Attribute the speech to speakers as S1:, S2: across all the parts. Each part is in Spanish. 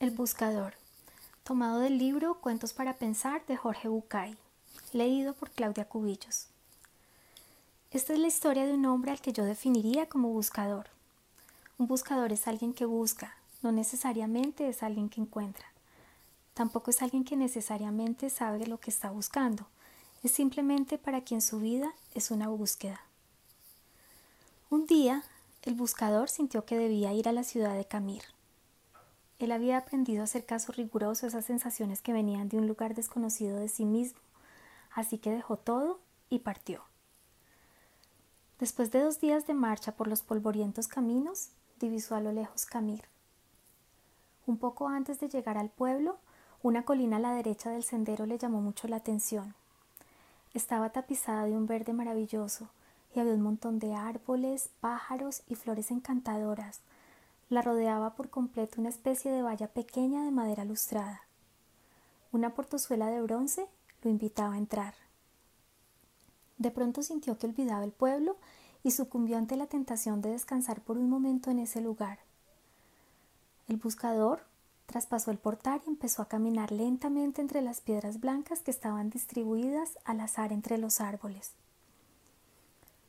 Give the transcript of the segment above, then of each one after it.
S1: El buscador, tomado del libro Cuentos para Pensar de Jorge Bucay, leído por Claudia Cubillos. Esta es la historia de un hombre al que yo definiría como buscador. Un buscador es alguien que busca, no necesariamente es alguien que encuentra. Tampoco es alguien que necesariamente sabe lo que está buscando, es simplemente para quien su vida es una búsqueda. Un día, el buscador sintió que debía ir a la ciudad de Camir. Él había aprendido a hacer caso riguroso a esas sensaciones que venían de un lugar desconocido de sí mismo, así que dejó todo y partió. Después de dos días de marcha por los polvorientos caminos, divisó a lo lejos Camir. Un poco antes de llegar al pueblo, una colina a la derecha del sendero le llamó mucho la atención. Estaba tapizada de un verde maravilloso y había un montón de árboles, pájaros y flores encantadoras, la rodeaba por completo una especie de valla pequeña de madera lustrada. Una portozuela de bronce lo invitaba a entrar. De pronto sintió que olvidaba el pueblo y sucumbió ante la tentación de descansar por un momento en ese lugar. El buscador traspasó el portal y empezó a caminar lentamente entre las piedras blancas que estaban distribuidas al azar entre los árboles.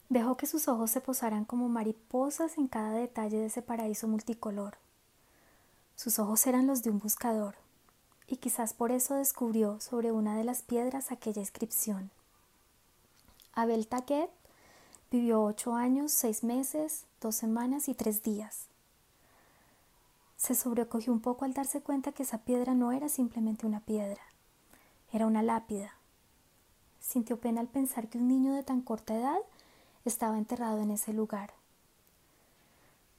S1: Dejó que sus ojos se posaran como mariposas en cada detalle de ese paraíso multicolor. Sus ojos eran los de un buscador, y quizás por eso descubrió sobre una de las piedras aquella inscripción. Abel Taquet vivió ocho años, seis meses, dos semanas y tres días. Se sobrecogió un poco al darse cuenta que esa piedra no era simplemente una piedra, era una lápida. Sintió pena al pensar que un niño de tan corta edad estaba enterrado en ese lugar.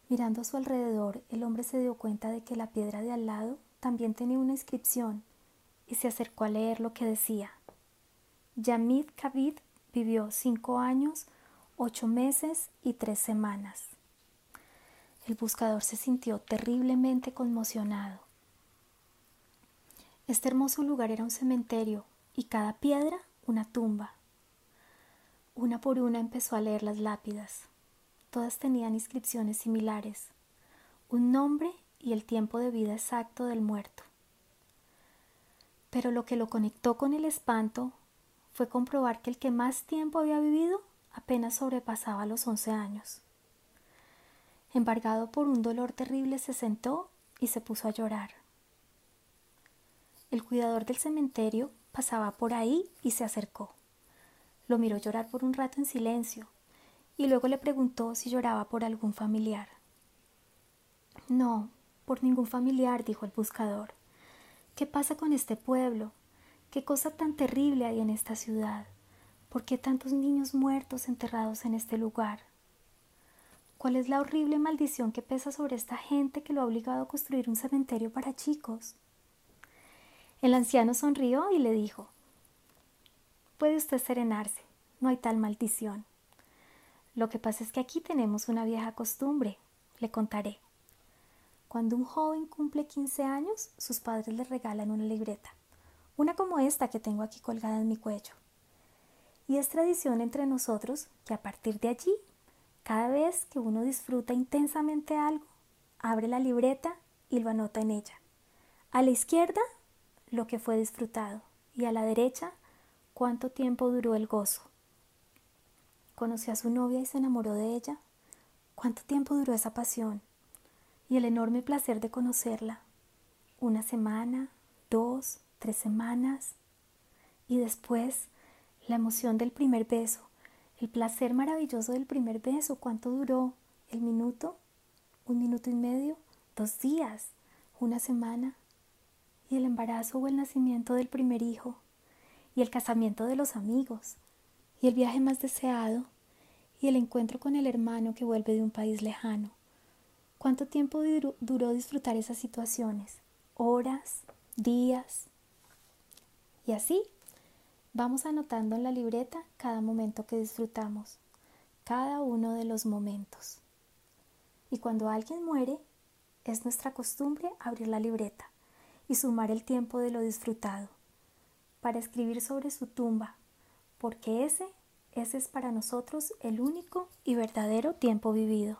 S1: Mirando a su alrededor, el hombre se dio cuenta de que la piedra de al lado también tenía una inscripción y se acercó a leer lo que decía. Yamid Kabid vivió cinco años, ocho meses y tres semanas. El buscador se sintió terriblemente conmocionado. Este hermoso lugar era un cementerio y cada piedra una tumba. Una por una empezó a leer las lápidas. Todas tenían inscripciones similares, un nombre y el tiempo de vida exacto del muerto. Pero lo que lo conectó con el espanto fue comprobar que el que más tiempo había vivido apenas sobrepasaba los once años. Embargado por un dolor terrible se sentó y se puso a llorar. El cuidador del cementerio pasaba por ahí y se acercó. Lo miró llorar por un rato en silencio y luego le preguntó si lloraba por algún familiar. No, por ningún familiar, dijo el buscador. ¿Qué pasa con este pueblo? ¿Qué cosa tan terrible hay en esta ciudad? ¿Por qué tantos niños muertos enterrados en este lugar? ¿Cuál es la horrible maldición que pesa sobre esta gente que lo ha obligado a construir un cementerio para chicos? El anciano sonrió y le dijo Puede usted serenarse, no hay tal maldición. Lo que pasa es que aquí tenemos una vieja costumbre, le contaré. Cuando un joven cumple 15 años, sus padres le regalan una libreta, una como esta que tengo aquí colgada en mi cuello. Y es tradición entre nosotros que a partir de allí, cada vez que uno disfruta intensamente algo, abre la libreta y lo anota en ella. A la izquierda, lo que fue disfrutado, y a la derecha, cuánto tiempo duró el gozo. Conoció a su novia y se enamoró de ella. ¿Cuánto tiempo duró esa pasión? Y el enorme placer de conocerla. Una semana, dos, tres semanas. Y después, la emoción del primer beso, el placer maravilloso del primer beso. ¿Cuánto duró? ¿El minuto? ¿Un minuto y medio? ¿Dos días? ¿Una semana? Y el embarazo o el nacimiento del primer hijo y el casamiento de los amigos, y el viaje más deseado, y el encuentro con el hermano que vuelve de un país lejano. ¿Cuánto tiempo duró, disfrutar esas situaciones? ¿Horas? ¿Días? Y así vamos anotando en la libreta cada momento que disfrutamos, cada uno de los momentos. Y cuando alguien muere, es nuestra costumbre abrir la libreta y sumar el tiempo de lo disfrutado para escribir sobre su tumba, porque ese, ese es para nosotros el único y verdadero tiempo vivido.